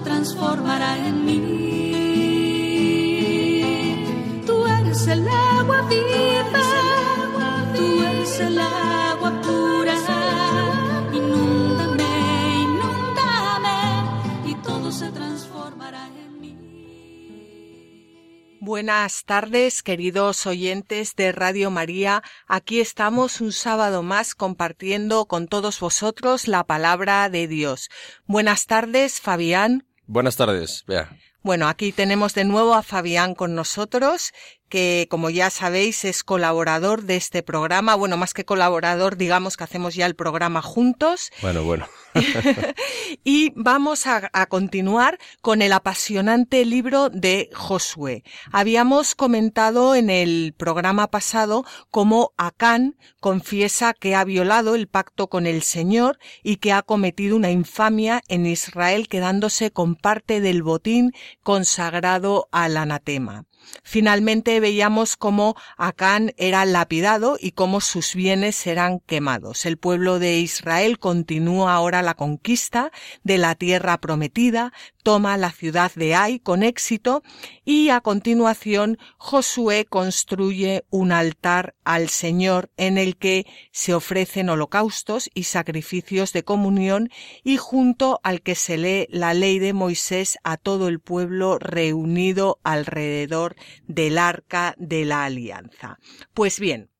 transformará en mí. Tú eres el agua viva, Buenas tardes, queridos oyentes de Radio María. Aquí estamos un sábado más compartiendo con todos vosotros la palabra de Dios. Buenas tardes, Fabián. Buenas tardes, Bea. Bueno, aquí tenemos de nuevo a Fabián con nosotros, que como ya sabéis es colaborador de este programa. Bueno, más que colaborador, digamos que hacemos ya el programa juntos. Bueno, bueno. y vamos a, a, continuar con el apasionante libro de Josué. Habíamos comentado en el programa pasado cómo Acán confiesa que ha violado el pacto con el Señor y que ha cometido una infamia en Israel quedándose con parte del botín consagrado al anatema. Finalmente veíamos cómo Acán era lapidado y cómo sus bienes eran quemados. El pueblo de Israel continúa ahora la conquista de la tierra prometida, toma la ciudad de Ai con éxito y a continuación Josué construye un altar al Señor en el que se ofrecen holocaustos y sacrificios de comunión y junto al que se lee la ley de Moisés a todo el pueblo reunido alrededor del arca de la alianza. Pues bien,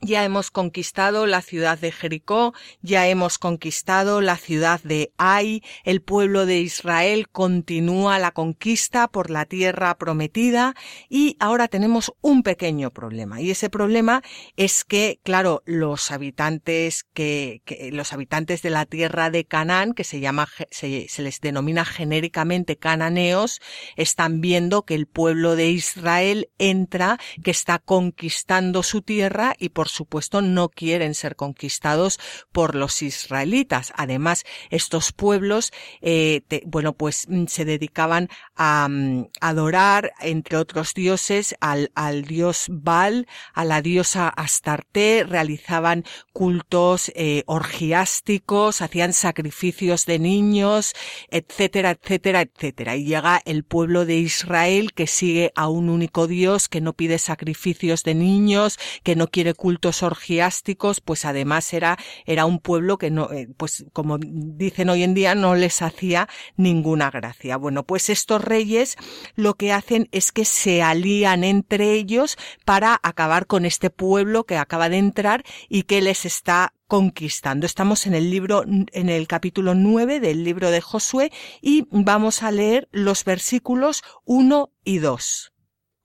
ya hemos conquistado la ciudad de Jericó, ya hemos conquistado la ciudad de Ai, el pueblo de Israel continúa la conquista por la tierra prometida y ahora tenemos un pequeño problema y ese problema es que, claro, los habitantes que, los habitantes de la tierra de Canaán, que se llama, se, se les denomina genéricamente cananeos, están viendo que el pueblo de Israel entra, que está conquistando su tierra y por supuesto no quieren ser conquistados por los israelitas. Además, estos pueblos, eh, bueno, pues se dedicaban a um, adorar, entre otros dioses, al, al, dios Baal, a la diosa Astarte, realizaban cultos eh, orgiásticos, hacían sacrificios de niños, etcétera, etcétera, etcétera. Y llega el pueblo de Israel que sigue a un único dios, que no pide sacrificios de niños, que no quiere cultos cultos orgiásticos, pues además era, era un pueblo que no, eh, pues como dicen hoy en día, no les hacía ninguna gracia. Bueno, pues estos reyes lo que hacen es que se alían entre ellos para acabar con este pueblo que acaba de entrar y que les está conquistando. Estamos en el libro, en el capítulo 9 del libro de Josué y vamos a leer los versículos 1 y 2.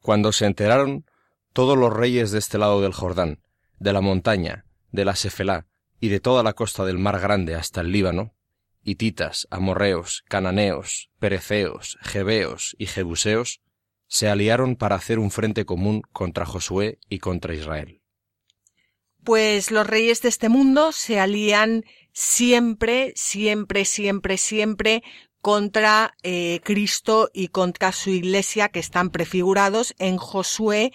Cuando se enteraron todos los reyes de este lado del Jordán, de la montaña, de la Sefelá y de toda la costa del mar grande hasta el Líbano, hititas, amorreos, cananeos, pereceos, jebeos y jebuseos, se aliaron para hacer un frente común contra Josué y contra Israel. Pues los reyes de este mundo se alían siempre, siempre, siempre, siempre contra eh, Cristo y contra su iglesia que están prefigurados en Josué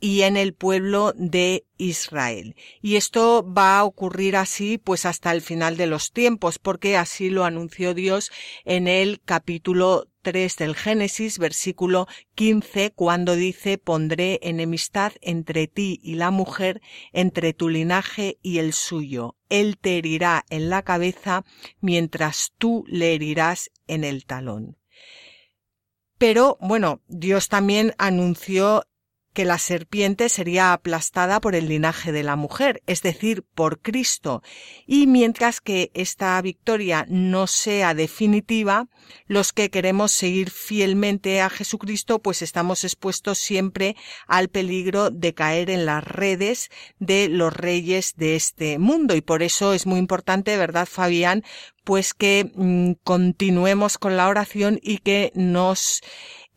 y en el pueblo de Israel. Y esto va a ocurrir así pues hasta el final de los tiempos, porque así lo anunció Dios en el capítulo 3 del Génesis, versículo 15, cuando dice, pondré enemistad entre ti y la mujer, entre tu linaje y el suyo. Él te herirá en la cabeza, mientras tú le herirás en el talón. Pero bueno, Dios también anunció que la serpiente sería aplastada por el linaje de la mujer, es decir, por Cristo. Y mientras que esta victoria no sea definitiva, los que queremos seguir fielmente a Jesucristo, pues estamos expuestos siempre al peligro de caer en las redes de los reyes de este mundo. Y por eso es muy importante, ¿verdad, Fabián? Pues que mm, continuemos con la oración y que nos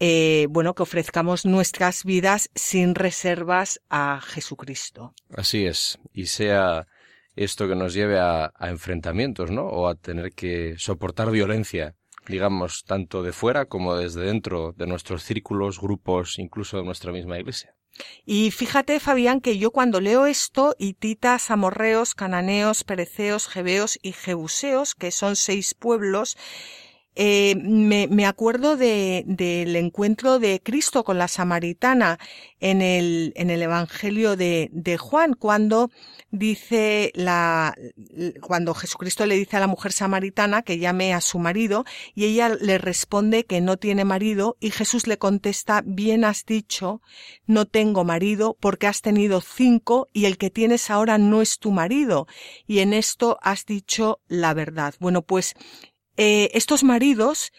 eh, bueno, que ofrezcamos nuestras vidas sin reservas a Jesucristo. Así es, y sea esto que nos lleve a, a enfrentamientos, ¿no? O a tener que soportar violencia, digamos, tanto de fuera como desde dentro de nuestros círculos, grupos, incluso de nuestra misma iglesia. Y fíjate, Fabián, que yo cuando leo esto, hititas, amorreos, cananeos, pereceos, jebeos y jebuseos, que son seis pueblos, eh, me, me, acuerdo de, del encuentro de Cristo con la samaritana en el, en el Evangelio de, de Juan, cuando dice la, cuando Jesucristo le dice a la mujer samaritana que llame a su marido y ella le responde que no tiene marido y Jesús le contesta, bien has dicho, no tengo marido porque has tenido cinco y el que tienes ahora no es tu marido y en esto has dicho la verdad. Bueno, pues eh, estos maridos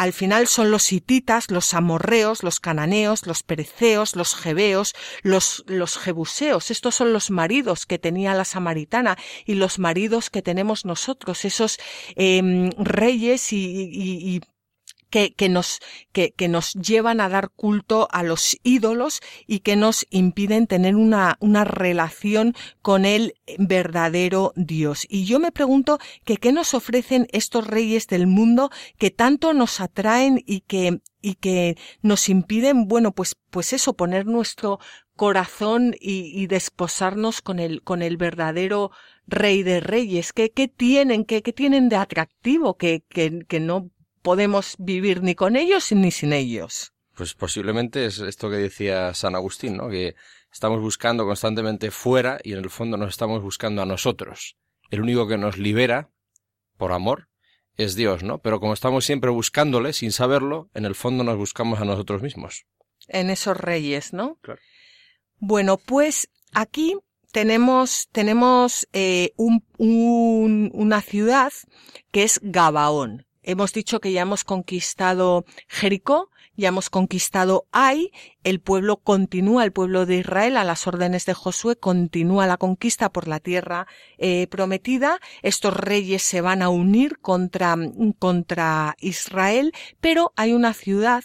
al final son los hititas, los amorreos, los cananeos, los pereceos, los jebeos, los, los jebuseos. Estos son los maridos que tenía la samaritana y los maridos que tenemos nosotros, esos eh, reyes y, y, y que, que, nos, que, que, nos llevan a dar culto a los ídolos y que nos impiden tener una, una relación con el verdadero Dios. Y yo me pregunto que qué nos ofrecen estos reyes del mundo que tanto nos atraen y que, y que nos impiden, bueno, pues, pues eso, poner nuestro corazón y, y desposarnos con el, con el verdadero rey de reyes. ¿Qué, qué tienen, qué, qué tienen de atractivo que, que, que no podemos vivir ni con ellos ni sin ellos. Pues posiblemente es esto que decía San Agustín, ¿no? Que estamos buscando constantemente fuera y en el fondo nos estamos buscando a nosotros. El único que nos libera, por amor, es Dios, ¿no? Pero como estamos siempre buscándole sin saberlo, en el fondo nos buscamos a nosotros mismos. En esos reyes, ¿no? Claro. Bueno, pues aquí tenemos, tenemos eh, un, un, una ciudad que es Gabaón. Hemos dicho que ya hemos conquistado Jericó, ya hemos conquistado Ai, el pueblo continúa, el pueblo de Israel a las órdenes de Josué continúa la conquista por la tierra eh, prometida. Estos reyes se van a unir contra, contra Israel, pero hay una ciudad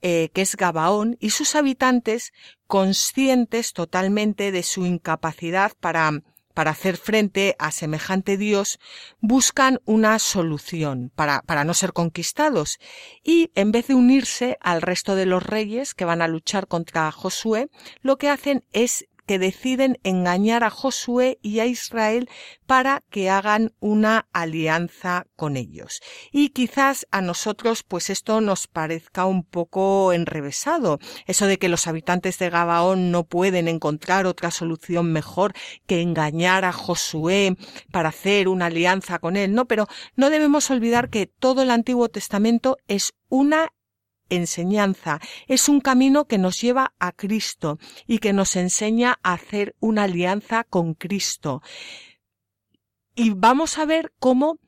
eh, que es Gabaón y sus habitantes conscientes totalmente de su incapacidad para para hacer frente a semejante Dios, buscan una solución para, para no ser conquistados. Y en vez de unirse al resto de los reyes que van a luchar contra Josué, lo que hacen es que deciden engañar a Josué y a Israel para que hagan una alianza con ellos. Y quizás a nosotros pues esto nos parezca un poco enrevesado, eso de que los habitantes de Gabaón no pueden encontrar otra solución mejor que engañar a Josué para hacer una alianza con él, no, pero no debemos olvidar que todo el Antiguo Testamento es una enseñanza, es un camino que nos lleva a Cristo y que nos enseña a hacer una alianza con Cristo. Y vamos a ver cómo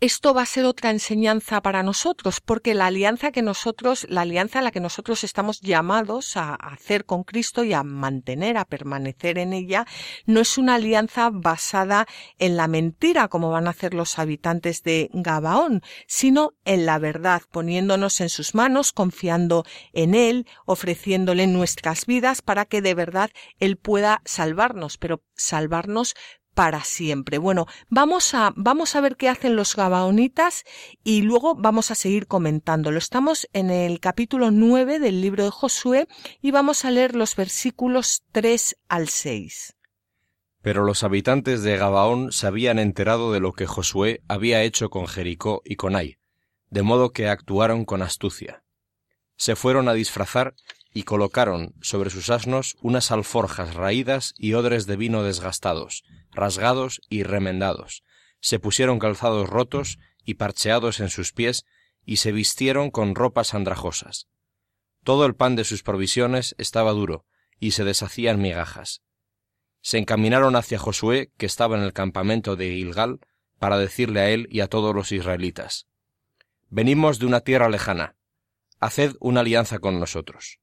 esto va a ser otra enseñanza para nosotros, porque la alianza que nosotros, la alianza a la que nosotros estamos llamados a hacer con Cristo y a mantener, a permanecer en ella, no es una alianza basada en la mentira, como van a hacer los habitantes de Gabaón, sino en la verdad, poniéndonos en sus manos, confiando en Él, ofreciéndole nuestras vidas para que de verdad Él pueda salvarnos, pero salvarnos para siempre. Bueno, vamos a, vamos a ver qué hacen los gabaonitas y luego vamos a seguir comentándolo. Estamos en el capítulo 9 del libro de Josué y vamos a leer los versículos 3 al 6. Pero los habitantes de Gabaón se habían enterado de lo que Josué había hecho con Jericó y con Ai, de modo que actuaron con astucia. Se fueron a disfrazar y colocaron sobre sus asnos unas alforjas raídas y odres de vino desgastados, rasgados y remendados. Se pusieron calzados rotos y parcheados en sus pies, y se vistieron con ropas andrajosas. Todo el pan de sus provisiones estaba duro, y se deshacían migajas. Se encaminaron hacia Josué, que estaba en el campamento de Gilgal, para decirle a él y a todos los israelitas, Venimos de una tierra lejana, haced una alianza con nosotros.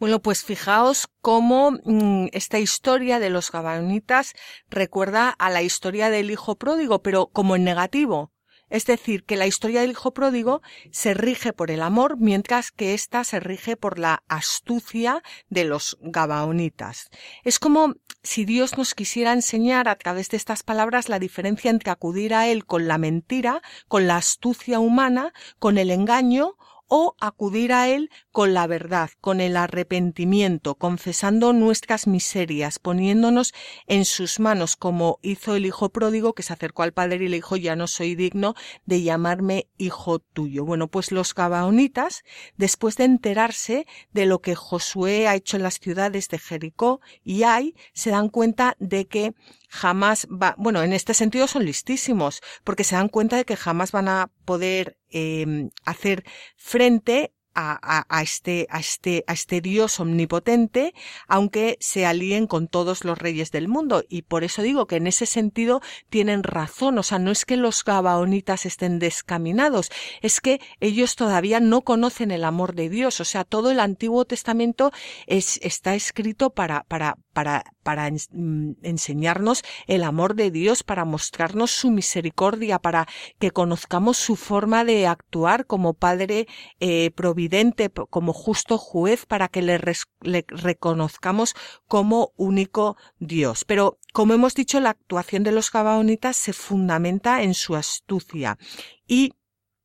Bueno, pues fijaos cómo mm, esta historia de los gabaonitas recuerda a la historia del hijo pródigo, pero como en negativo. Es decir, que la historia del hijo pródigo se rige por el amor, mientras que ésta se rige por la astucia de los gabaonitas. Es como si Dios nos quisiera enseñar a través de estas palabras la diferencia entre acudir a Él con la mentira, con la astucia humana, con el engaño o acudir a Él con la verdad, con el arrepentimiento, confesando nuestras miserias, poniéndonos en sus manos, como hizo el hijo pródigo que se acercó al padre y le dijo ya no soy digno de llamarme hijo tuyo. Bueno, pues los gabaonitas, después de enterarse de lo que Josué ha hecho en las ciudades de Jericó y Ai, se dan cuenta de que jamás va, bueno, en este sentido son listísimos, porque se dan cuenta de que jamás van a poder em, hacer frente a, a, este, a, este, a este Dios omnipotente, aunque se alíen con todos los reyes del mundo. Y por eso digo que en ese sentido tienen razón. O sea, no es que los gabaonitas estén descaminados, es que ellos todavía no conocen el amor de Dios. O sea, todo el Antiguo Testamento es, está escrito para, para, para, para mm, enseñarnos el amor de Dios, para mostrarnos su misericordia, para que conozcamos su forma de actuar como Padre eh, providente, como justo juez, para que le, le reconozcamos como único Dios. Pero, como hemos dicho, la actuación de los gabaonitas se fundamenta en su astucia y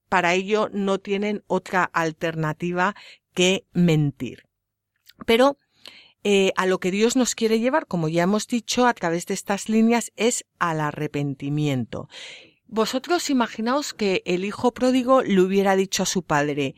para ello no tienen otra alternativa que mentir. Pero eh, a lo que Dios nos quiere llevar, como ya hemos dicho, a través de estas líneas, es al arrepentimiento. Vosotros imaginaos que el hijo pródigo le hubiera dicho a su padre,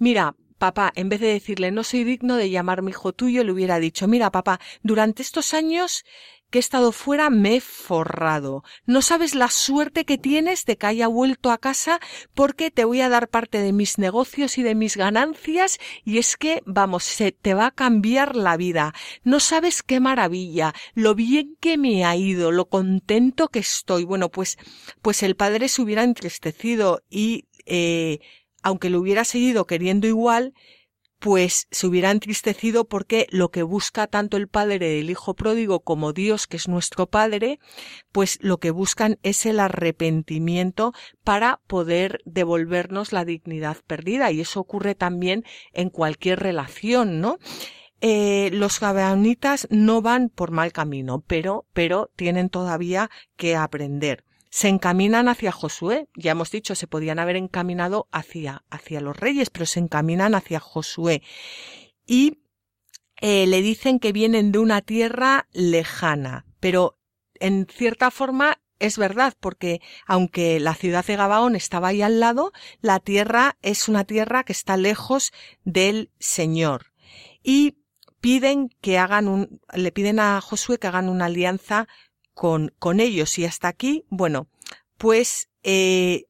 mira, papá, en vez de decirle no soy digno de llamarme hijo tuyo, le hubiera dicho, mira, papá, durante estos años que he estado fuera me he forrado. No sabes la suerte que tienes de que haya vuelto a casa porque te voy a dar parte de mis negocios y de mis ganancias y es que, vamos, se te va a cambiar la vida. No sabes qué maravilla, lo bien que me ha ido, lo contento que estoy. Bueno, pues, pues el padre se hubiera entristecido y, eh, aunque lo hubiera seguido queriendo igual, pues se hubiera entristecido porque lo que busca tanto el padre del hijo pródigo como Dios, que es nuestro padre, pues lo que buscan es el arrepentimiento para poder devolvernos la dignidad perdida. Y eso ocurre también en cualquier relación, ¿no? Eh, los gabaonitas no van por mal camino, pero, pero tienen todavía que aprender se encaminan hacia Josué. Ya hemos dicho, se podían haber encaminado hacia, hacia los reyes, pero se encaminan hacia Josué. Y eh, le dicen que vienen de una tierra lejana, pero en cierta forma es verdad, porque aunque la ciudad de Gabaón estaba ahí al lado, la tierra es una tierra que está lejos del Señor. Y piden que hagan un, le piden a Josué que hagan una alianza con, con ellos. Y hasta aquí, bueno, pues eh,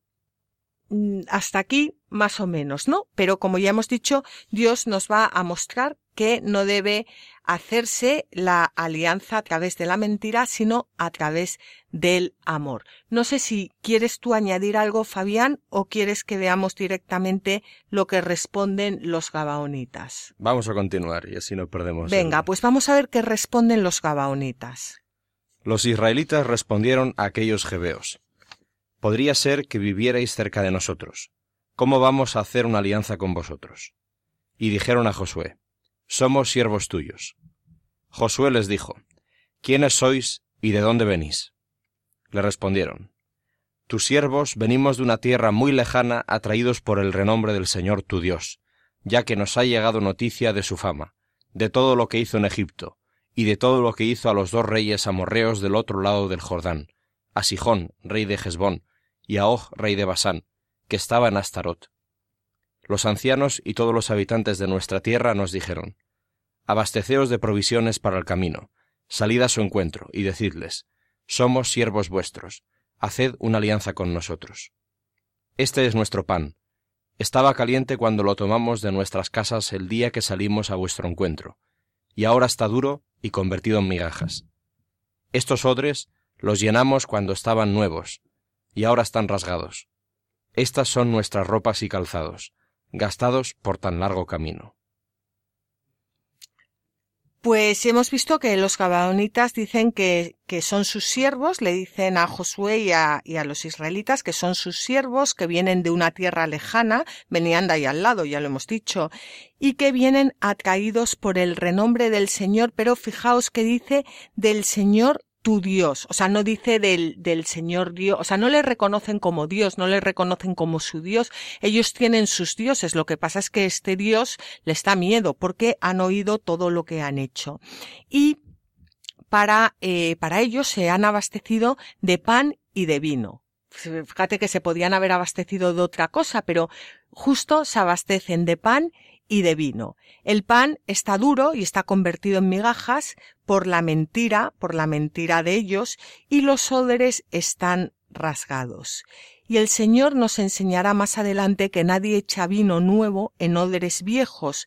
mm, hasta aquí más o menos, ¿no? Pero como ya hemos dicho, Dios nos va a mostrar que no debe hacerse la alianza a través de la mentira, sino a través del amor. No sé si quieres tú añadir algo, Fabián, o quieres que veamos directamente lo que responden los gabaonitas. Vamos a continuar y así no perdemos. Venga, pues vamos a ver qué responden los gabaonitas. Los israelitas respondieron a aquellos jebeos. Podría ser que vivierais cerca de nosotros. ¿Cómo vamos a hacer una alianza con vosotros? Y dijeron a Josué, Somos siervos tuyos. Josué les dijo, ¿Quiénes sois y de dónde venís? Le respondieron, Tus siervos venimos de una tierra muy lejana atraídos por el renombre del Señor tu Dios, ya que nos ha llegado noticia de su fama, de todo lo que hizo en Egipto, y de todo lo que hizo a los dos reyes amorreos del otro lado del Jordán, a Sijón, rey de Hezbón, y a Og, rey de Basán, que estaba en Astarot. Los ancianos y todos los habitantes de nuestra tierra nos dijeron, Abasteceos de provisiones para el camino, salid a su encuentro, y decidles, Somos siervos vuestros, haced una alianza con nosotros. Este es nuestro pan, Estaba caliente cuando lo tomamos de nuestras casas el día que salimos a vuestro encuentro, y ahora está duro y convertido en migajas. Estos odres los llenamos cuando estaban nuevos, y ahora están rasgados. Estas son nuestras ropas y calzados, gastados por tan largo camino. Pues hemos visto que los gabaonitas dicen que, que, son sus siervos, le dicen a Josué y a, y a, los israelitas que son sus siervos, que vienen de una tierra lejana, venían de ahí al lado, ya lo hemos dicho, y que vienen atraídos por el renombre del Señor, pero fijaos que dice del Señor tu Dios, o sea, no dice del, del Señor Dios, o sea, no le reconocen como Dios, no le reconocen como su Dios, ellos tienen sus dioses, lo que pasa es que este Dios les da miedo porque han oído todo lo que han hecho. Y para, eh, para ellos se han abastecido de pan y de vino. Fíjate que se podían haber abastecido de otra cosa, pero justo se abastecen de pan y de vino. El pan está duro y está convertido en migajas por la mentira, por la mentira de ellos, y los óderes están rasgados. Y el Señor nos enseñará más adelante que nadie echa vino nuevo en óderes viejos,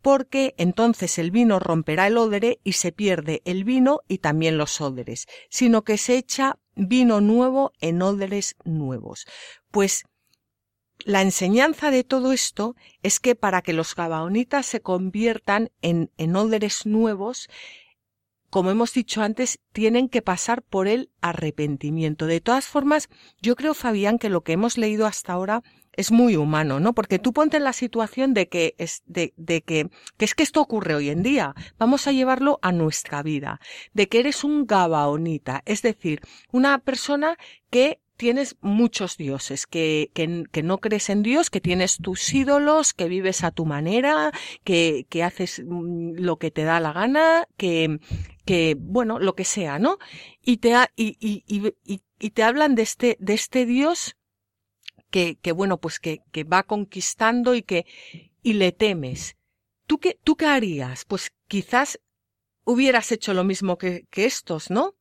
porque entonces el vino romperá el ódere y se pierde el vino y también los óderes, sino que se echa vino nuevo en óderes nuevos. Pues la enseñanza de todo esto es que para que los gabaonitas se conviertan en, en nuevos, como hemos dicho antes, tienen que pasar por el arrepentimiento. De todas formas, yo creo, Fabián, que lo que hemos leído hasta ahora es muy humano, ¿no? Porque tú ponte en la situación de que es, de, de que, que es que esto ocurre hoy en día. Vamos a llevarlo a nuestra vida. De que eres un gabaonita. Es decir, una persona que tienes muchos dioses, que, que, no crees en Dios, que tienes tus ídolos, que vives a tu manera, que, que haces mm, lo que te da la gana, que, que, bueno, lo que sea, ¿no? Y te, y, y, y, y te hablan de este, de este Dios que, que bueno, pues que, que va conquistando y que, y le temes. ¿Tú qué, tú qué harías? Pues quizás hubieras hecho lo mismo que, que estos, ¿no?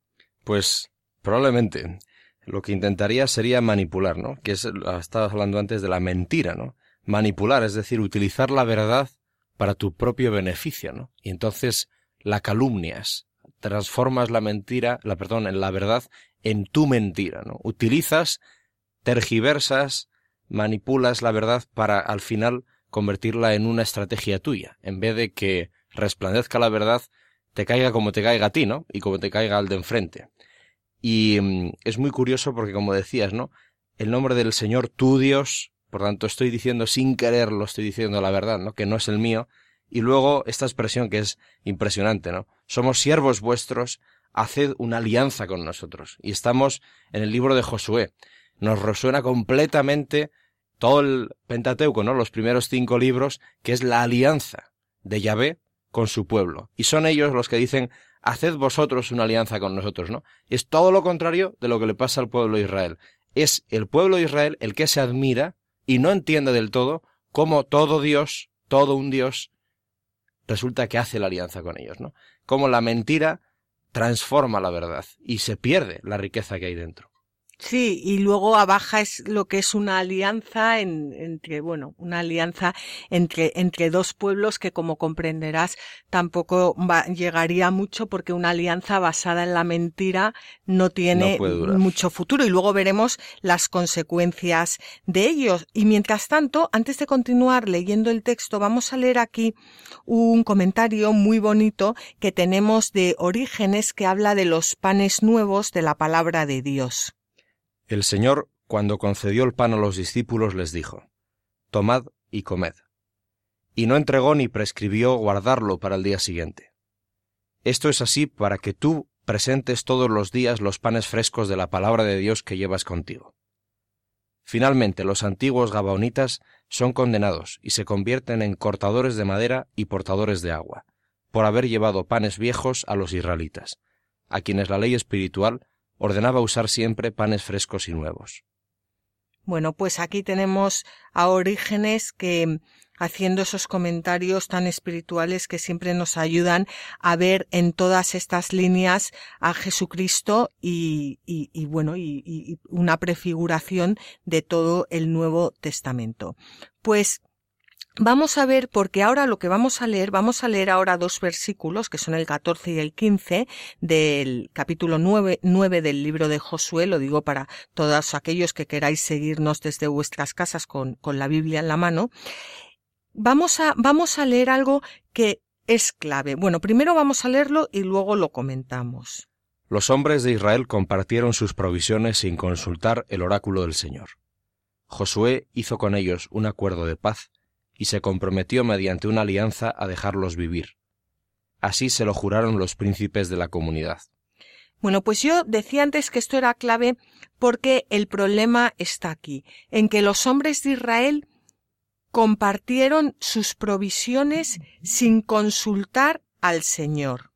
Pues probablemente lo que intentaría sería manipular, ¿no? Que es, estabas hablando antes de la mentira, ¿no? Manipular, es decir, utilizar la verdad para tu propio beneficio, ¿no? Y entonces la calumnias, transformas la mentira, la perdón, en la verdad en tu mentira, ¿no? Utilizas, tergiversas, manipulas la verdad para al final convertirla en una estrategia tuya, en vez de que resplandezca la verdad, te caiga como te caiga a ti, ¿no? Y como te caiga al de enfrente. Y mm, es muy curioso porque, como decías, ¿no? El nombre del Señor, tu Dios, por tanto estoy diciendo sin quererlo, estoy diciendo la verdad, ¿no? Que no es el mío. Y luego esta expresión que es impresionante, ¿no? Somos siervos vuestros, haced una alianza con nosotros. Y estamos en el libro de Josué. Nos resuena completamente todo el Pentateuco, ¿no? Los primeros cinco libros, que es la alianza de Yahvé con su pueblo. Y son ellos los que dicen, haced vosotros una alianza con nosotros, ¿no? Es todo lo contrario de lo que le pasa al pueblo de Israel. Es el pueblo de Israel el que se admira y no entiende del todo cómo todo Dios, todo un Dios, resulta que hace la alianza con ellos, ¿no? Cómo la mentira transforma la verdad y se pierde la riqueza que hay dentro. Sí, y luego abaja es lo que es una alianza en, entre, bueno, una alianza entre, entre dos pueblos que como comprenderás tampoco va, llegaría mucho porque una alianza basada en la mentira no tiene no mucho futuro y luego veremos las consecuencias de ellos. Y mientras tanto, antes de continuar leyendo el texto, vamos a leer aquí un comentario muy bonito que tenemos de Orígenes que habla de los panes nuevos de la palabra de Dios. El Señor, cuando concedió el pan a los discípulos, les dijo, Tomad y comed. Y no entregó ni prescribió guardarlo para el día siguiente. Esto es así para que tú presentes todos los días los panes frescos de la palabra de Dios que llevas contigo. Finalmente, los antiguos gabaonitas son condenados y se convierten en cortadores de madera y portadores de agua, por haber llevado panes viejos a los israelitas, a quienes la ley espiritual ordenaba usar siempre panes frescos y nuevos. Bueno, pues aquí tenemos a Orígenes que haciendo esos comentarios tan espirituales que siempre nos ayudan a ver en todas estas líneas a Jesucristo y, y, bueno, y, y una prefiguración de todo el Nuevo Testamento. Pues Vamos a ver, porque ahora lo que vamos a leer, vamos a leer ahora dos versículos, que son el 14 y el 15 del capítulo 9, 9 del libro de Josué, lo digo para todos aquellos que queráis seguirnos desde vuestras casas con, con la Biblia en la mano. Vamos a, vamos a leer algo que es clave. Bueno, primero vamos a leerlo y luego lo comentamos. Los hombres de Israel compartieron sus provisiones sin consultar el oráculo del Señor. Josué hizo con ellos un acuerdo de paz y se comprometió mediante una alianza a dejarlos vivir. Así se lo juraron los príncipes de la comunidad. Bueno, pues yo decía antes que esto era clave porque el problema está aquí, en que los hombres de Israel compartieron sus provisiones sin consultar al Señor.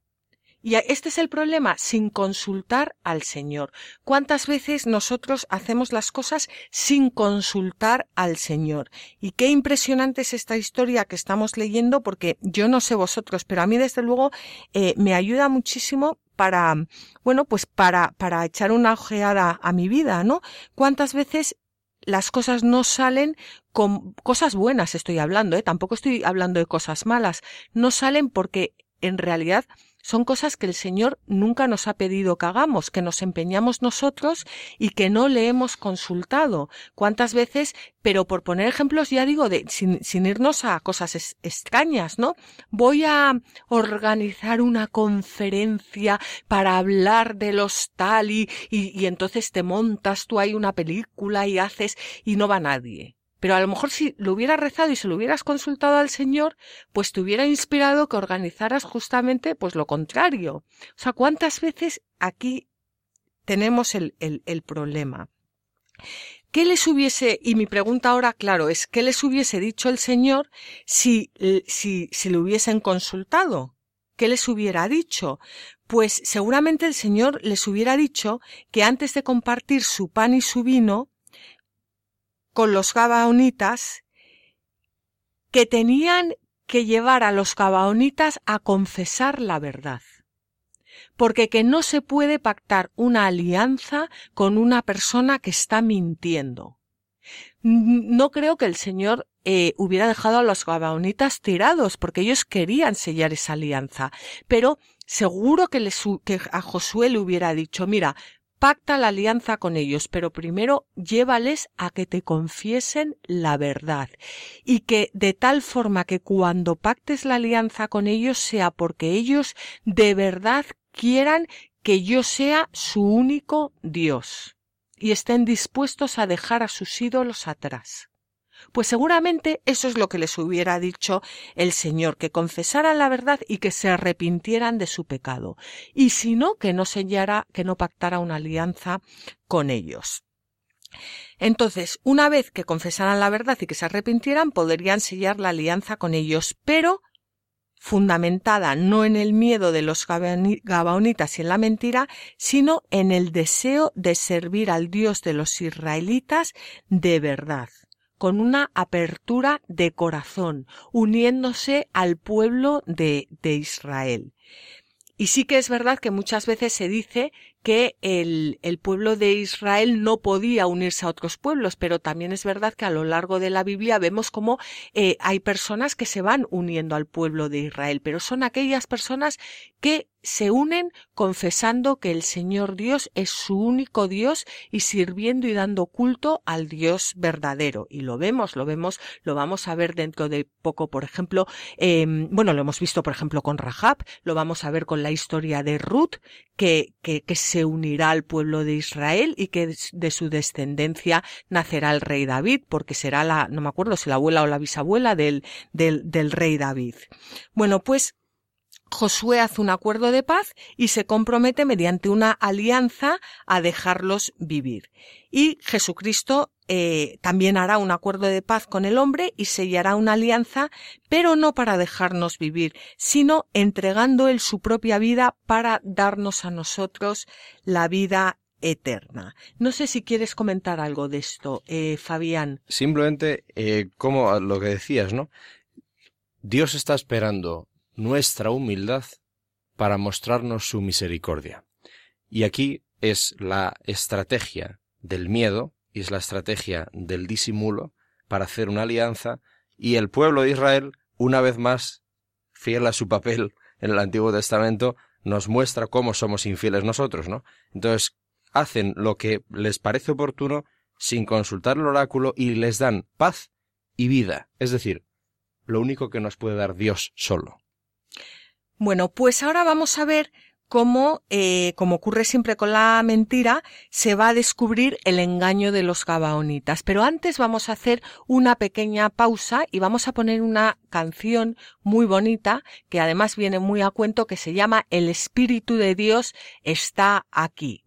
Y este es el problema, sin consultar al Señor. ¿Cuántas veces nosotros hacemos las cosas sin consultar al Señor? Y qué impresionante es esta historia que estamos leyendo, porque yo no sé vosotros, pero a mí desde luego eh, me ayuda muchísimo para, bueno, pues para, para echar una ojeada a mi vida, ¿no? ¿Cuántas veces las cosas no salen con cosas buenas estoy hablando, ¿eh? tampoco estoy hablando de cosas malas, no salen porque en realidad son cosas que el Señor nunca nos ha pedido que hagamos, que nos empeñamos nosotros y que no le hemos consultado. ¿Cuántas veces? Pero por poner ejemplos, ya digo, de, sin, sin irnos a cosas extrañas, ¿no? Voy a organizar una conferencia para hablar de los tal y, y, y entonces te montas tú ahí una película y haces y no va nadie. Pero a lo mejor si lo hubieras rezado y se lo hubieras consultado al Señor, pues te hubiera inspirado que organizaras justamente pues lo contrario. O sea, ¿cuántas veces aquí tenemos el, el, el problema? ¿Qué les hubiese, y mi pregunta ahora, claro, es ¿qué les hubiese dicho el Señor si, si, si le hubiesen consultado? ¿Qué les hubiera dicho? Pues seguramente el Señor les hubiera dicho que antes de compartir su pan y su vino, con los gabaonitas que tenían que llevar a los gabaonitas a confesar la verdad. Porque que no se puede pactar una alianza con una persona que está mintiendo. No creo que el Señor eh, hubiera dejado a los gabaonitas tirados, porque ellos querían sellar esa alianza. Pero seguro que, que a Josué le hubiera dicho, mira, pacta la alianza con ellos, pero primero llévales a que te confiesen la verdad y que de tal forma que cuando pactes la alianza con ellos sea porque ellos de verdad quieran que yo sea su único Dios y estén dispuestos a dejar a sus ídolos atrás. Pues seguramente eso es lo que les hubiera dicho el Señor, que confesaran la verdad y que se arrepintieran de su pecado, y si no, que no sellara, que no pactara una alianza con ellos. Entonces, una vez que confesaran la verdad y que se arrepintieran, podrían sellar la alianza con ellos, pero fundamentada no en el miedo de los gabaonitas y en la mentira, sino en el deseo de servir al Dios de los israelitas de verdad con una apertura de corazón, uniéndose al pueblo de, Israel. Y sí que es verdad que muchas veces se dice que el, el, pueblo de Israel no podía unirse a otros pueblos, pero también es verdad que a lo largo de la Biblia vemos como eh, hay personas que se van uniendo al pueblo de Israel, pero son aquellas personas que se unen confesando que el Señor Dios es su único Dios y sirviendo y dando culto al Dios verdadero. Y lo vemos, lo vemos, lo vamos a ver dentro de poco, por ejemplo, eh, bueno, lo hemos visto, por ejemplo, con Rahab, lo vamos a ver con la historia de Ruth, que, que, que se unirá al pueblo de Israel y que de su descendencia nacerá el rey David, porque será la, no me acuerdo si la abuela o la bisabuela del, del, del rey David. Bueno, pues Josué hace un acuerdo de paz y se compromete mediante una alianza a dejarlos vivir. Y Jesucristo eh, también hará un acuerdo de paz con el hombre y sellará una alianza, pero no para dejarnos vivir, sino entregando él su propia vida para darnos a nosotros la vida eterna. No sé si quieres comentar algo de esto, eh, Fabián. Simplemente, eh, como lo que decías, ¿no? Dios está esperando nuestra humildad para mostrarnos su misericordia. Y aquí es la estrategia del miedo y es la estrategia del disimulo para hacer una alianza y el pueblo de Israel, una vez más, fiel a su papel en el Antiguo Testamento, nos muestra cómo somos infieles nosotros, ¿no? Entonces, hacen lo que les parece oportuno sin consultar el oráculo y les dan paz y vida, es decir, lo único que nos puede dar Dios solo. Bueno, pues ahora vamos a ver cómo, eh, como ocurre siempre con la mentira, se va a descubrir el engaño de los gabaonitas. Pero antes vamos a hacer una pequeña pausa y vamos a poner una canción muy bonita que además viene muy a cuento que se llama El Espíritu de Dios está aquí.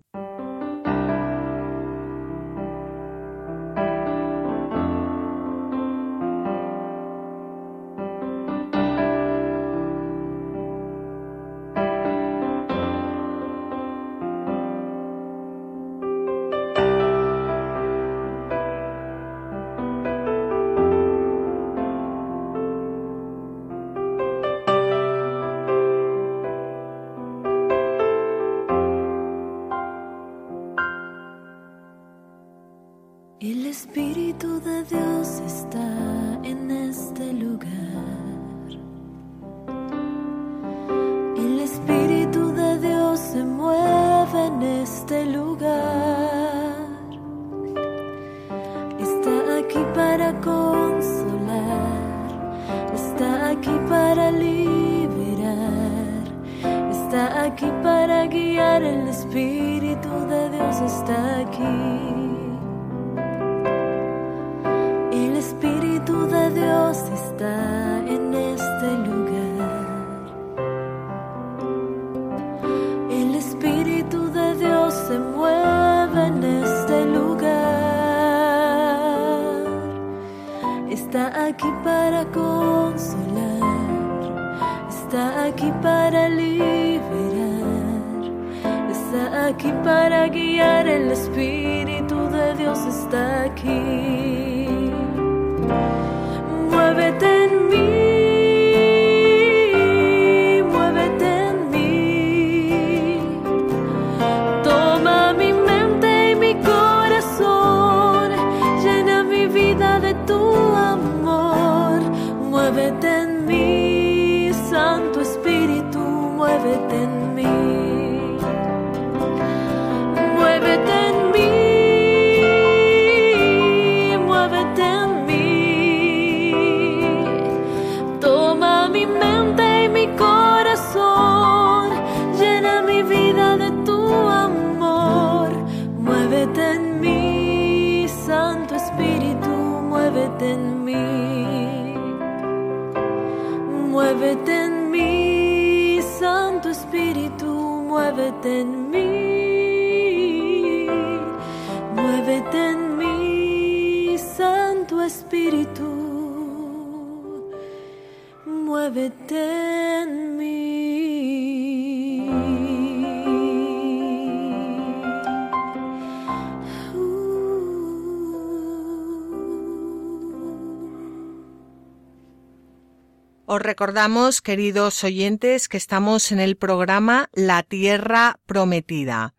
Os recordamos, queridos oyentes, que estamos en el programa La Tierra Prometida.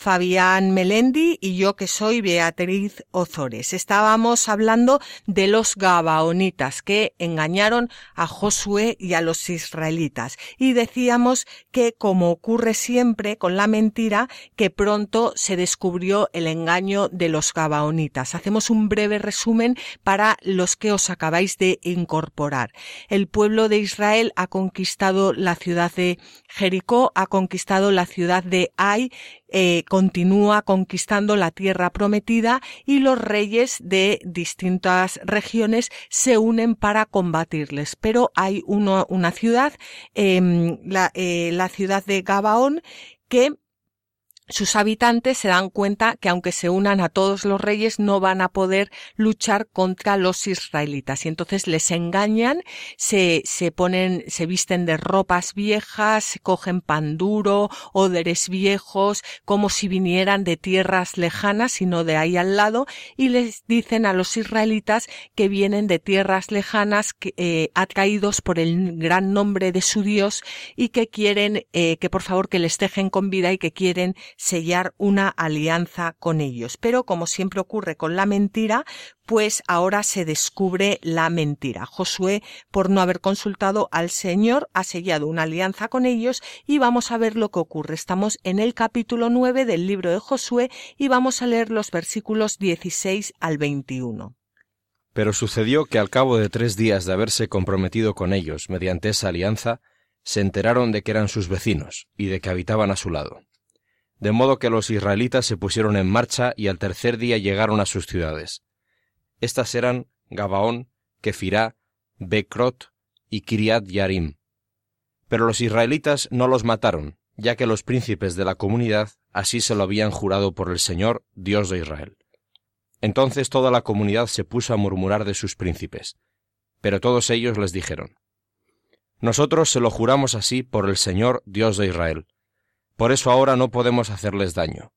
Fabián Melendi y yo que soy Beatriz Ozores. Estábamos hablando de los Gabaonitas que engañaron a Josué y a los israelitas y decíamos que como ocurre siempre con la mentira que pronto se descubrió el engaño de los Gabaonitas. Hacemos un breve resumen para los que os acabáis de incorporar. El pueblo de Israel ha conquistado la ciudad de Jericó, ha conquistado la ciudad de Ai, eh, continúa conquistando la tierra prometida y los reyes de distintas regiones se unen para combatirles. Pero hay una ciudad, em, eh, la ciudad de Gabaón, que sus habitantes se dan cuenta que aunque se unan a todos los reyes no van a poder luchar contra los israelitas. Y entonces les engañan, se, se ponen, se visten de ropas viejas, cogen pan duro, óderes viejos, como si vinieran de tierras lejanas y no de ahí al lado y les dicen a los israelitas que vienen de tierras lejanas eh, atraídos por el gran nombre de su Dios y que quieren eh, que por favor que les dejen con vida y que quieren sellar una alianza con ellos. Pero como siempre ocurre con la mentira, pues ahora se descubre la mentira. Josué, por no haber consultado al Señor, ha sellado una alianza con ellos y vamos a ver lo que ocurre. Estamos en el capítulo 9 del libro de Josué y vamos a leer los versículos 16 al 21. Pero sucedió que al cabo de tres días de haberse comprometido con ellos mediante esa alianza, se enteraron de que eran sus vecinos y de que habitaban a su lado de modo que los israelitas se pusieron en marcha y al tercer día llegaron a sus ciudades. Estas eran Gabaón, Kefirá, Bekrot y Kiriat Yarim. Pero los israelitas no los mataron, ya que los príncipes de la comunidad así se lo habían jurado por el Señor, Dios de Israel. Entonces toda la comunidad se puso a murmurar de sus príncipes. Pero todos ellos les dijeron, Nosotros se lo juramos así por el Señor, Dios de Israel por eso ahora no podemos hacerles daño.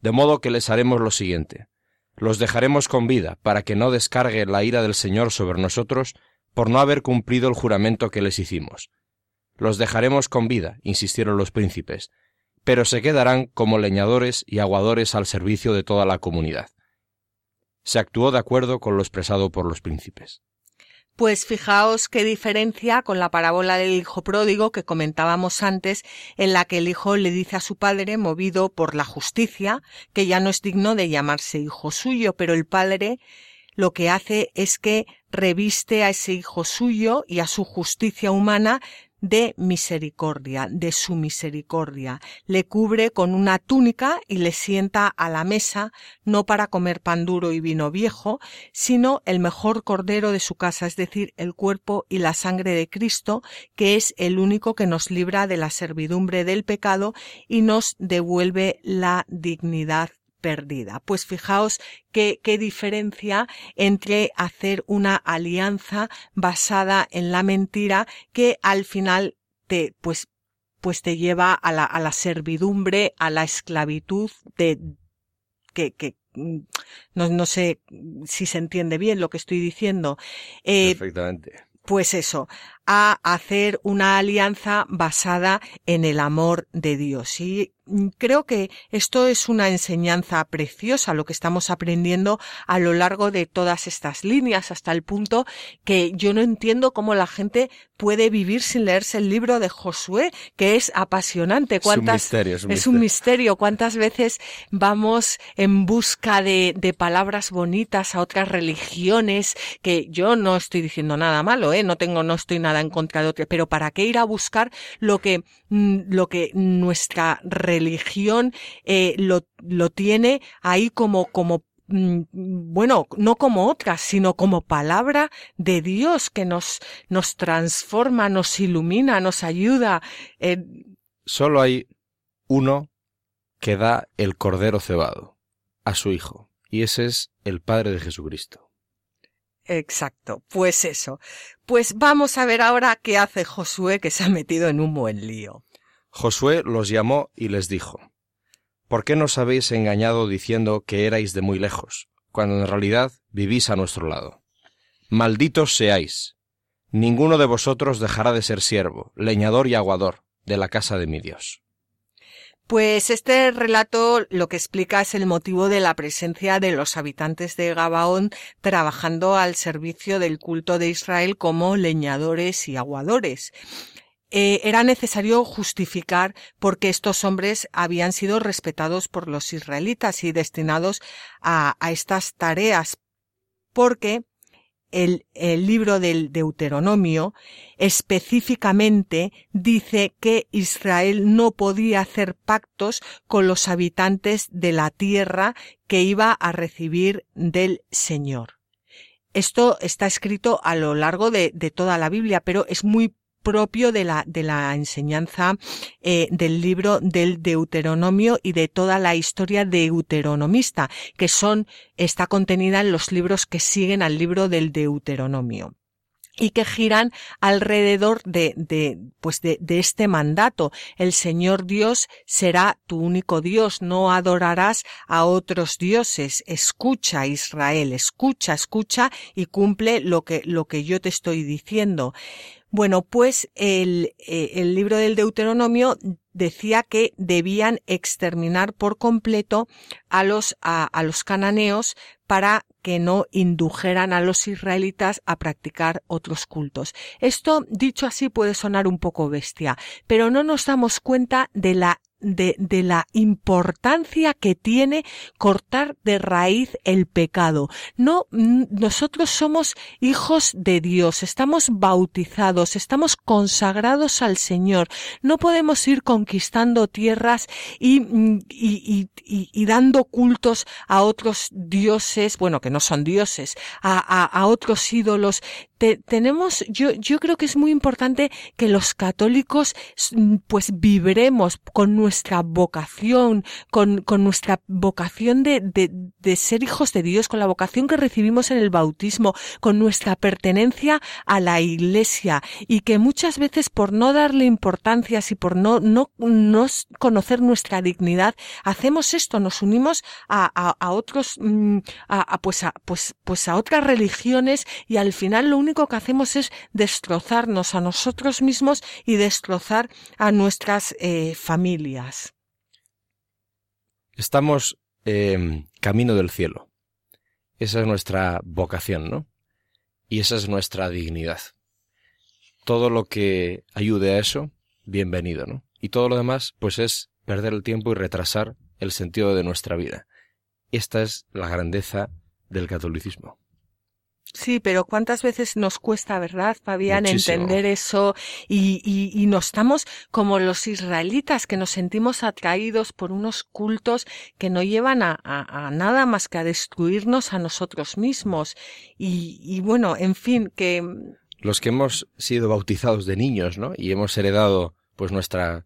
De modo que les haremos lo siguiente. Los dejaremos con vida, para que no descargue la ira del Señor sobre nosotros por no haber cumplido el juramento que les hicimos. Los dejaremos con vida, insistieron los príncipes, pero se quedarán como leñadores y aguadores al servicio de toda la comunidad. Se actuó de acuerdo con lo expresado por los príncipes. Pues fijaos qué diferencia con la parábola del hijo pródigo que comentábamos antes, en la que el hijo le dice a su padre, movido por la justicia, que ya no es digno de llamarse hijo suyo, pero el padre lo que hace es que reviste a ese hijo suyo y a su justicia humana de misericordia, de su misericordia. Le cubre con una túnica y le sienta a la mesa, no para comer pan duro y vino viejo, sino el mejor cordero de su casa, es decir, el cuerpo y la sangre de Cristo, que es el único que nos libra de la servidumbre del pecado y nos devuelve la dignidad perdida. Pues fijaos qué, qué diferencia entre hacer una alianza basada en la mentira que al final te, pues, pues te lleva a la, a la servidumbre, a la esclavitud de, que, que, mm, no, no sé si se entiende bien lo que estoy diciendo. Eh, Perfectamente. Pues eso, a hacer una alianza basada en el amor de Dios. Y Mm, creo que esto es una enseñanza preciosa, lo que estamos aprendiendo a lo largo de todas estas líneas, hasta el punto que yo no entiendo cómo la gente puede vivir sin leerse el libro de Josué, que es apasionante. ¿Cuántas, es un misterio. Es un, es un misterio. ¿Cuántas veces vamos en busca de, de, palabras bonitas a otras religiones? Que yo no estoy diciendo nada malo, ¿eh? No tengo, no estoy nada en contra de otras, pero ¿para qué ir a buscar lo que, mm, lo que nuestra religión eh, lo, lo tiene ahí como, como mm, bueno, no como otras, sino como palabra de Dios que nos, nos transforma, nos ilumina, nos ayuda. Eh, Solo hay uno que da el cordero cebado a su hijo, y ese es el Padre de Jesucristo. Exacto, pues eso. Pues vamos a ver ahora qué hace Josué que se ha metido en un buen lío. Josué los llamó y les dijo, ¿Por qué nos habéis engañado diciendo que erais de muy lejos, cuando en realidad vivís a nuestro lado? Malditos seáis. Ninguno de vosotros dejará de ser siervo, leñador y aguador de la casa de mi Dios. Pues este relato lo que explica es el motivo de la presencia de los habitantes de Gabaón trabajando al servicio del culto de Israel como leñadores y aguadores. Eh, era necesario justificar por qué estos hombres habían sido respetados por los israelitas y destinados a, estas tareas, porque el, libro del Deuteronomio específicamente dice que Israel no podía hacer pactos con los habitantes de la tierra que iba a recibir del Señor. Esto está escrito a lo largo de, de toda la Biblia, pero es muy propio de la, de la enseñanza eh, del libro del Deuteronomio y de toda la historia deuteronomista, que son, está contenida en los libros que siguen al libro del Deuteronomio y que giran alrededor de, de pues de, de, este mandato. El Señor Dios será tu único Dios, no adorarás a otros dioses. Escucha, Israel, escucha, escucha y cumple lo que, lo que yo te estoy diciendo. Bueno, pues el, eh, el libro del Deuteronomio decía que debían exterminar por completo a los, a, a los cananeos para que no indujeran a los israelitas a practicar otros cultos. Esto, dicho así, puede sonar un poco bestia, pero no nos damos cuenta de la de, de, la importancia que tiene cortar de raíz el pecado. No, nosotros somos hijos de Dios, estamos bautizados, estamos consagrados al Señor. No podemos ir conquistando tierras y, y, y, y dando cultos a otros dioses, bueno, que no son dioses, a, a, a otros ídolos tenemos, yo, yo creo que es muy importante que los católicos pues vibremos con nuestra vocación, con, con nuestra vocación de, de, de, ser hijos de Dios, con la vocación que recibimos en el bautismo, con nuestra pertenencia a la iglesia. Y que muchas veces por no darle importancia y por no, no, no conocer nuestra dignidad, hacemos esto, nos unimos a, a, a otros, mm, a, a, pues a, pues, pues a otras religiones y al final lo único que hacemos es destrozarnos a nosotros mismos y destrozar a nuestras eh, familias. Estamos eh, camino del cielo. Esa es nuestra vocación, ¿no? Y esa es nuestra dignidad. Todo lo que ayude a eso, bienvenido, ¿no? Y todo lo demás, pues es perder el tiempo y retrasar el sentido de nuestra vida. Esta es la grandeza del catolicismo. Sí, pero cuántas veces nos cuesta, ¿verdad, Fabián, Muchísimo. entender eso y, y, y, nos estamos como los israelitas que nos sentimos atraídos por unos cultos que no llevan a, a, a nada más que a destruirnos a nosotros mismos. Y, y, bueno, en fin, que... Los que hemos sido bautizados de niños, ¿no? Y hemos heredado pues nuestra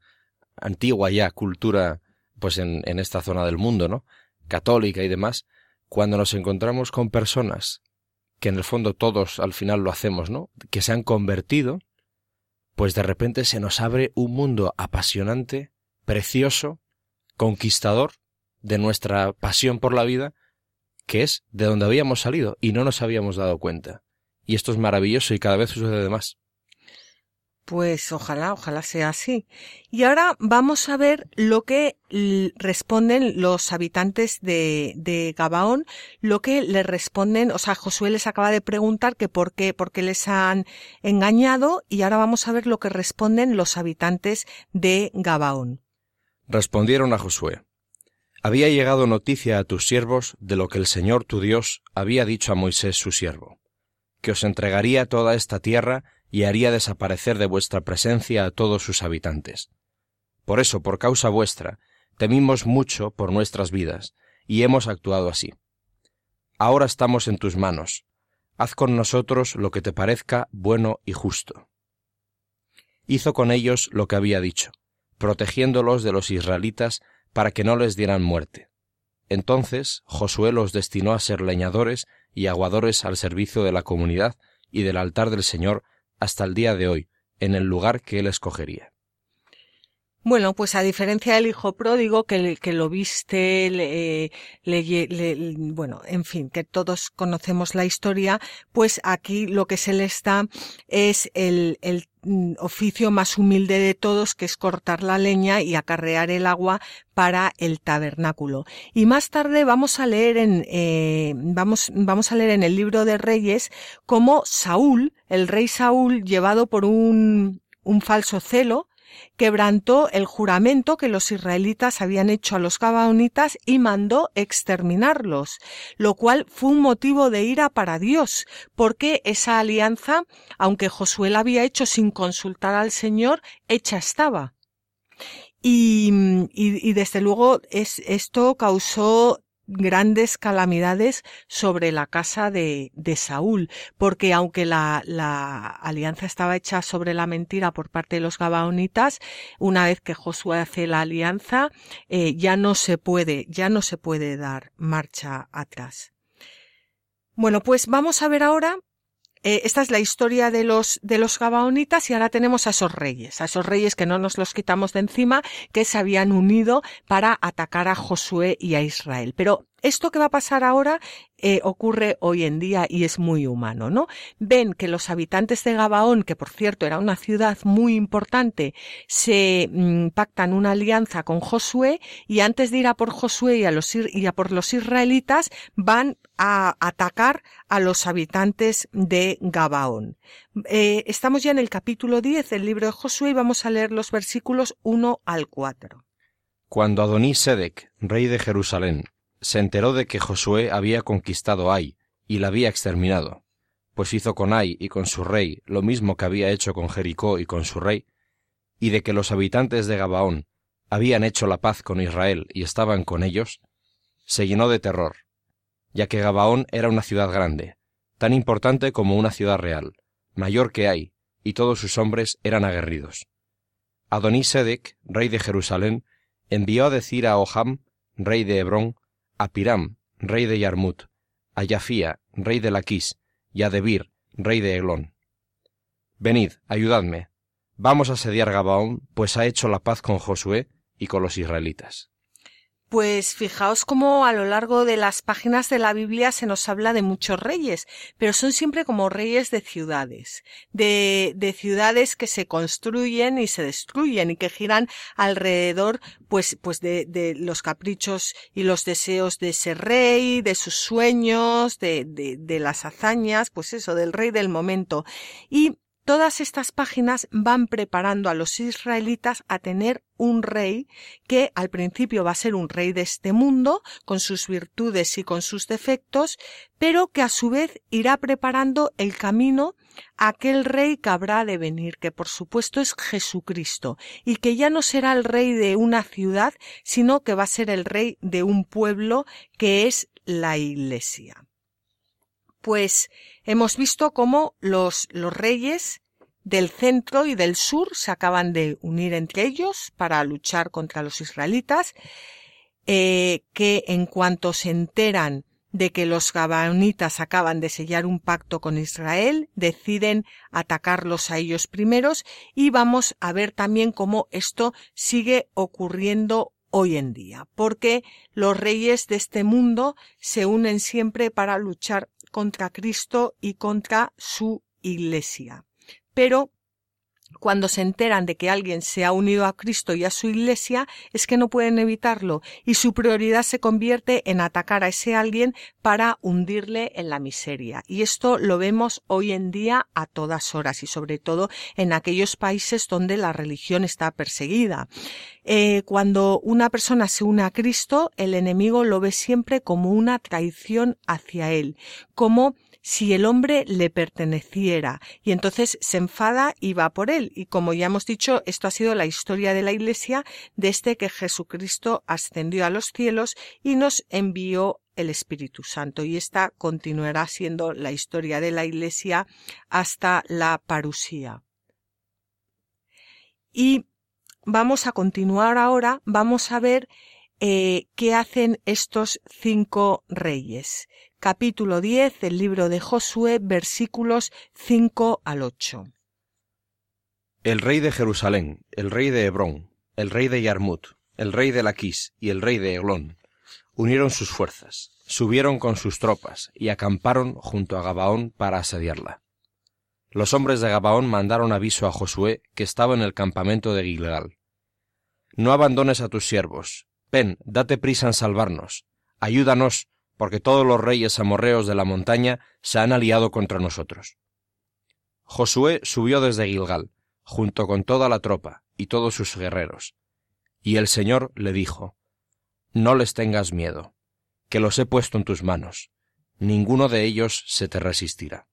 antigua ya cultura pues en, en esta zona del mundo, ¿no? Católica y demás, cuando nos encontramos con personas que en el fondo todos al final lo hacemos, ¿no? Que se han convertido, pues de repente se nos abre un mundo apasionante, precioso, conquistador de nuestra pasión por la vida, que es de donde habíamos salido y no nos habíamos dado cuenta. Y esto es maravilloso y cada vez sucede más. Pues ojalá, ojalá sea así. Y ahora vamos a ver lo que responden los habitantes de, de Gabaón, lo que le responden, o sea, Josué les acaba de preguntar que por qué, por qué les han engañado y ahora vamos a ver lo que responden los habitantes de Gabaón. Respondieron a Josué. Había llegado noticia a tus siervos de lo que el Señor tu Dios había dicho a Moisés su siervo, que os entregaría toda esta tierra y haría desaparecer de vuestra presencia a todos sus habitantes. Por eso, por causa vuestra, temimos mucho por nuestras vidas, y hemos actuado así. Ahora estamos en tus manos. Haz con nosotros lo que te parezca bueno y justo. Hizo con ellos lo que había dicho, protegiéndolos de los israelitas para que no les dieran muerte. Entonces Josué los destinó a ser leñadores y aguadores al servicio de la comunidad y del altar del Señor hasta el día de hoy, en el lugar que él escogería. Bueno, pues a diferencia del hijo pródigo, que, que lo viste, le, le, le, bueno, en fin, que todos conocemos la historia, pues aquí lo que se les da es el, el oficio más humilde de todos, que es cortar la leña y acarrear el agua para el tabernáculo. Y más tarde vamos a leer en, eh, vamos, vamos a leer en el libro de Reyes cómo Saúl, el rey Saúl, llevado por un, un falso celo, quebrantó el juramento que los israelitas habían hecho a los gabaonitas y mandó exterminarlos, lo cual fue un motivo de ira para Dios, porque esa alianza, aunque Josué la había hecho sin consultar al Señor, hecha estaba. Y, y, y desde luego es, esto causó grandes calamidades sobre la casa de, de Saúl, porque aunque la, la, alianza estaba hecha sobre la mentira por parte de los gabaonitas, una vez que Josué hace la alianza, eh, ya no se puede, ya no se puede dar marcha atrás. Bueno, pues vamos a ver ahora eh, esta es la historia de los, de los Gabaonitas y ahora tenemos a esos reyes, a esos reyes que no nos los quitamos de encima, que se habían unido para atacar a Josué y a Israel. Pero esto que va a pasar ahora eh, ocurre hoy en día y es muy humano, ¿no? Ven que los habitantes de Gabaón, que por cierto era una ciudad muy importante, se mm, pactan una alianza con Josué y antes de ir a por Josué y a, los, y a por los israelitas van a atacar a los habitantes de Gabaón. Eh, estamos ya en el capítulo 10 del libro de Josué y vamos a leer los versículos 1 al 4. Cuando Adoní Sedec, rey de Jerusalén, se enteró de que Josué había conquistado Ai y la había exterminado, pues hizo con Ai y con su rey lo mismo que había hecho con Jericó y con su rey, y de que los habitantes de Gabaón habían hecho la paz con Israel y estaban con ellos, se llenó de terror, ya que Gabaón era una ciudad grande, tan importante como una ciudad real, mayor que Ai, y todos sus hombres eran aguerridos. Adoní Sedec, rey de Jerusalén, envió a decir a Oham, rey de Hebrón, a Piram, rey de Yarmut, a Yafía, rey de Laquís, y a Debir, rey de Eglón. Venid, ayudadme. Vamos a asediar Gabaón, pues ha hecho la paz con Josué y con los israelitas. Pues fijaos cómo a lo largo de las páginas de la Biblia se nos habla de muchos reyes, pero son siempre como reyes de ciudades, de, de ciudades que se construyen y se destruyen y que giran alrededor pues, pues de, de los caprichos y los deseos de ese rey, de sus sueños, de, de, de las hazañas, pues eso, del rey del momento. Y Todas estas páginas van preparando a los israelitas a tener un rey que al principio va a ser un rey de este mundo, con sus virtudes y con sus defectos, pero que a su vez irá preparando el camino a aquel rey que habrá de venir, que por supuesto es Jesucristo, y que ya no será el rey de una ciudad, sino que va a ser el rey de un pueblo que es la Iglesia. Pues hemos visto cómo los, los reyes del centro y del sur se acaban de unir entre ellos para luchar contra los israelitas, eh, que en cuanto se enteran de que los gabaonitas acaban de sellar un pacto con Israel, deciden atacarlos a ellos primeros y vamos a ver también cómo esto sigue ocurriendo hoy en día, porque los reyes de este mundo se unen siempre para luchar contra Cristo y contra su Iglesia. Pero cuando se enteran de que alguien se ha unido a Cristo y a su Iglesia, es que no pueden evitarlo y su prioridad se convierte en atacar a ese alguien para hundirle en la miseria. Y esto lo vemos hoy en día a todas horas y sobre todo en aquellos países donde la religión está perseguida. Eh, cuando una persona se une a Cristo, el enemigo lo ve siempre como una traición hacia él, como si el hombre le perteneciera y entonces se enfada y va por él. Y como ya hemos dicho, esto ha sido la historia de la Iglesia desde que Jesucristo ascendió a los cielos y nos envió el Espíritu Santo. Y esta continuará siendo la historia de la Iglesia hasta la parusía. Y vamos a continuar ahora, vamos a ver eh, qué hacen estos cinco reyes capítulo 10 del libro de Josué, versículos 5 al 8. El rey de Jerusalén, el rey de Hebrón, el rey de Yarmut, el rey de Laquís y el rey de Eglón unieron sus fuerzas, subieron con sus tropas y acamparon junto a Gabaón para asediarla. Los hombres de Gabaón mandaron aviso a Josué que estaba en el campamento de Gilgal. No abandones a tus siervos. Ven, date prisa en salvarnos. Ayúdanos, porque todos los reyes amorreos de la montaña se han aliado contra nosotros. Josué subió desde Gilgal, junto con toda la tropa y todos sus guerreros, y el Señor le dijo, No les tengas miedo, que los he puesto en tus manos, ninguno de ellos se te resistirá.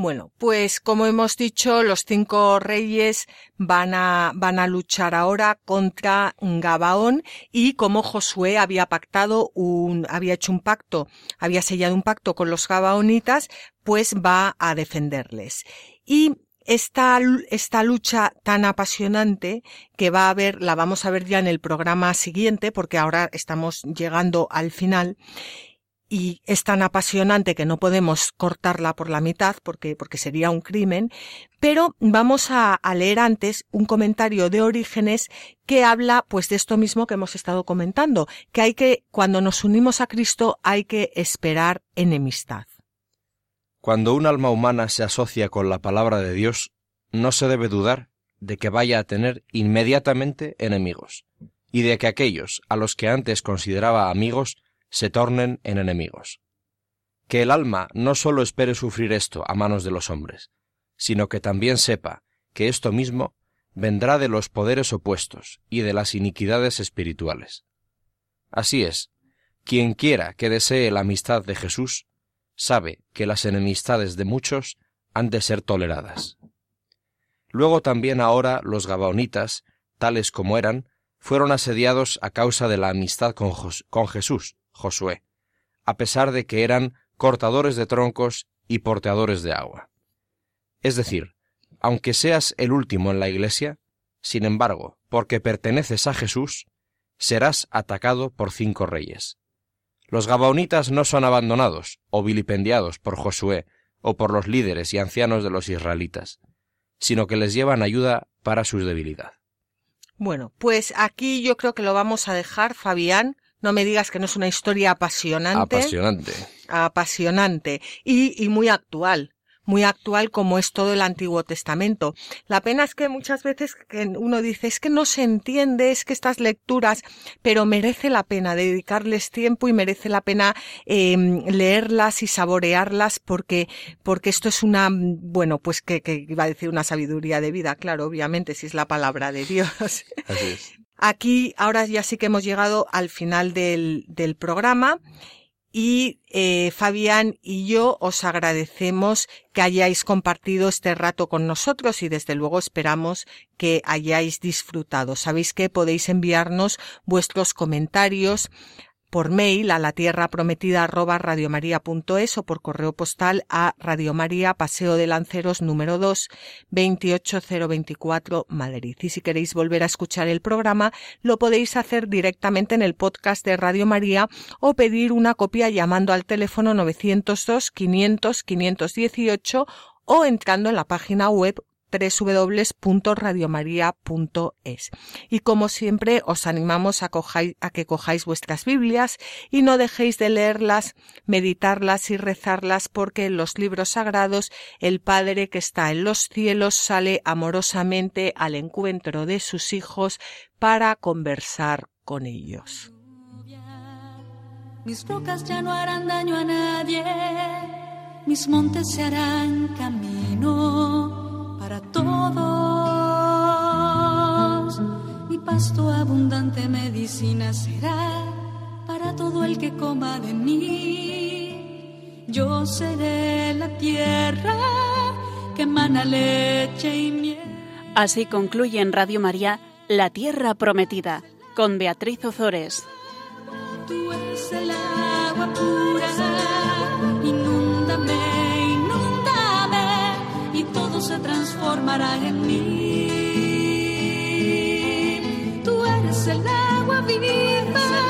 Bueno, pues como hemos dicho, los cinco reyes van a, van a luchar ahora contra Gabaón y como Josué había pactado un, había hecho un pacto, había sellado un pacto con los Gabaonitas, pues va a defenderles. Y esta, esta lucha tan apasionante que va a haber, la vamos a ver ya en el programa siguiente, porque ahora estamos llegando al final, y es tan apasionante que no podemos cortarla por la mitad porque, porque sería un crimen, pero vamos a, a, leer antes un comentario de Orígenes que habla pues de esto mismo que hemos estado comentando, que hay que, cuando nos unimos a Cristo, hay que esperar enemistad. Cuando un alma humana se asocia con la palabra de Dios, no se debe dudar de que vaya a tener inmediatamente enemigos, y de que aquellos a los que antes consideraba amigos se tornen en enemigos. Que el alma no sólo espere sufrir esto a manos de los hombres, sino que también sepa que esto mismo vendrá de los poderes opuestos y de las iniquidades espirituales. Así es, quien quiera que desee la amistad de Jesús, sabe que las enemistades de muchos han de ser toleradas. Luego también ahora los gabaonitas, tales como eran, fueron asediados a causa de la amistad con Jesús, Josué, a pesar de que eran cortadores de troncos y porteadores de agua. Es decir, aunque seas el último en la iglesia, sin embargo, porque perteneces a Jesús, serás atacado por cinco reyes. Los gabaonitas no son abandonados o vilipendiados por Josué o por los líderes y ancianos de los israelitas, sino que les llevan ayuda para su debilidad. Bueno, pues aquí yo creo que lo vamos a dejar, Fabián, no me digas que no es una historia apasionante. Apasionante. Apasionante. Y, y muy actual muy actual como es todo el Antiguo Testamento. La pena es que muchas veces uno dice es que no se entiende, es que estas lecturas, pero merece la pena dedicarles tiempo y merece la pena eh, leerlas y saborearlas porque, porque esto es una, bueno, pues que, que iba a decir una sabiduría de vida, claro, obviamente, si es la palabra de Dios. Así es. Aquí ahora ya sí que hemos llegado al final del, del programa y eh, Fabián y yo os agradecemos que hayáis compartido este rato con nosotros y desde luego esperamos que hayáis disfrutado. Sabéis que podéis enviarnos vuestros comentarios por mail a la tierra prometida arroba radiomaria.es o por correo postal a Radio María Paseo de Lanceros número 2 28024 Madrid. Y si queréis volver a escuchar el programa, lo podéis hacer directamente en el podcast de Radio María o pedir una copia llamando al teléfono 902 500 518 o entrando en la página web www.radiomaria.es. Y como siempre, os animamos a, a, que cojáis vuestras Biblias y no dejéis de leerlas, meditarlas y rezarlas porque en los libros sagrados el Padre que está en los cielos sale amorosamente al encuentro de sus hijos para conversar con ellos. Mis rocas ya no harán daño a nadie, mis montes se harán camino para todos. Mi pasto abundante medicina será para todo el que coma de mí. Yo seré la tierra que emana leche y miel. Así concluye en Radio María La Tierra Prometida con Beatriz Ozores. Tú eres el agua pura, inúndame se transformarán en mí. Tú eres el agua viva.